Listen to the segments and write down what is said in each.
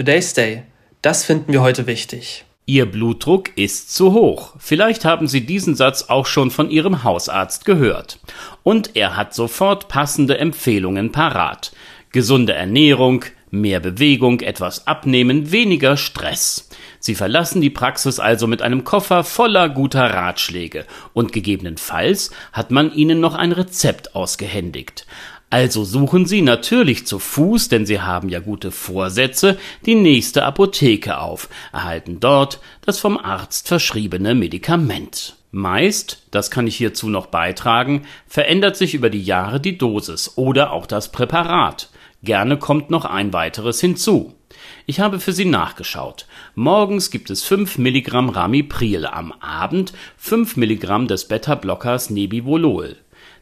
Today's Day. Das finden wir heute wichtig. Ihr Blutdruck ist zu hoch. Vielleicht haben Sie diesen Satz auch schon von Ihrem Hausarzt gehört. Und er hat sofort passende Empfehlungen parat. Gesunde Ernährung, mehr Bewegung, etwas abnehmen, weniger Stress. Sie verlassen die Praxis also mit einem Koffer voller guter Ratschläge und gegebenenfalls hat man ihnen noch ein Rezept ausgehändigt. Also suchen Sie natürlich zu Fuß, denn Sie haben ja gute Vorsätze, die nächste Apotheke auf, erhalten dort das vom Arzt verschriebene Medikament. Meist, das kann ich hierzu noch beitragen, verändert sich über die Jahre die Dosis oder auch das Präparat. Gerne kommt noch ein weiteres hinzu. Ich habe für Sie nachgeschaut. Morgens gibt es 5 Milligramm Ramipril, am Abend 5 Milligramm des Beta-Blockers Nebivolol.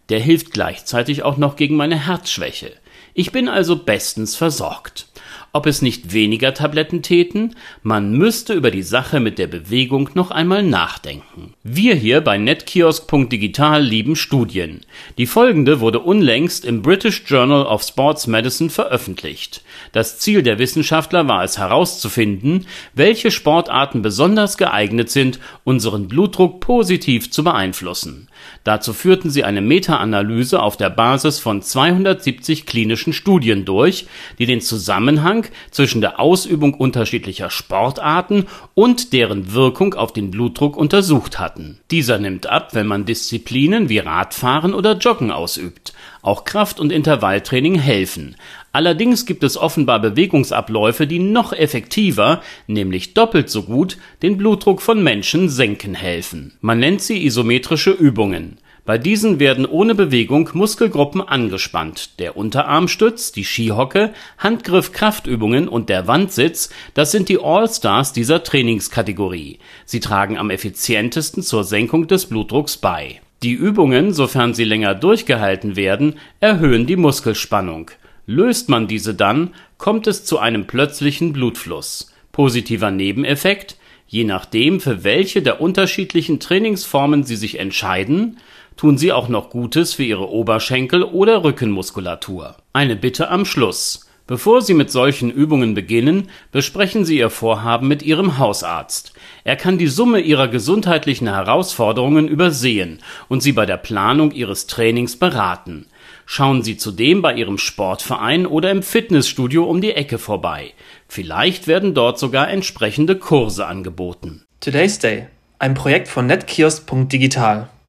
Der hilft gleichzeitig auch noch gegen meine Herzschwäche. Ich bin also bestens versorgt ob es nicht weniger Tabletten täten? Man müsste über die Sache mit der Bewegung noch einmal nachdenken. Wir hier bei netkiosk.digital lieben Studien. Die folgende wurde unlängst im British Journal of Sports Medicine veröffentlicht. Das Ziel der Wissenschaftler war es herauszufinden, welche Sportarten besonders geeignet sind, unseren Blutdruck positiv zu beeinflussen. Dazu führten sie eine Meta-Analyse auf der Basis von 270 klinischen Studien durch, die den Zusammenhang zwischen der Ausübung unterschiedlicher Sportarten und deren Wirkung auf den Blutdruck untersucht hatten. Dieser nimmt ab, wenn man Disziplinen wie Radfahren oder Joggen ausübt. Auch Kraft- und Intervalltraining helfen. Allerdings gibt es offenbar Bewegungsabläufe, die noch effektiver, nämlich doppelt so gut, den Blutdruck von Menschen senken helfen. Man nennt sie isometrische Übungen. Bei diesen werden ohne Bewegung Muskelgruppen angespannt. Der Unterarmstütz, die Skihocke, Handgriff-Kraftübungen und der Wandsitz, das sind die All-Stars dieser Trainingskategorie. Sie tragen am effizientesten zur Senkung des Blutdrucks bei. Die Übungen, sofern sie länger durchgehalten werden, erhöhen die Muskelspannung. Löst man diese dann, kommt es zu einem plötzlichen Blutfluss. Positiver Nebeneffekt, je nachdem, für welche der unterschiedlichen Trainingsformen Sie sich entscheiden, tun sie auch noch Gutes für ihre Oberschenkel oder Rückenmuskulatur. Eine Bitte am Schluss. Bevor Sie mit solchen Übungen beginnen, besprechen Sie Ihr Vorhaben mit Ihrem Hausarzt. Er kann die Summe Ihrer gesundheitlichen Herausforderungen übersehen und Sie bei der Planung Ihres Trainings beraten. Schauen Sie zudem bei Ihrem Sportverein oder im Fitnessstudio um die Ecke vorbei. Vielleicht werden dort sogar entsprechende Kurse angeboten. Today's Day, ein Projekt von netkiosk.digital.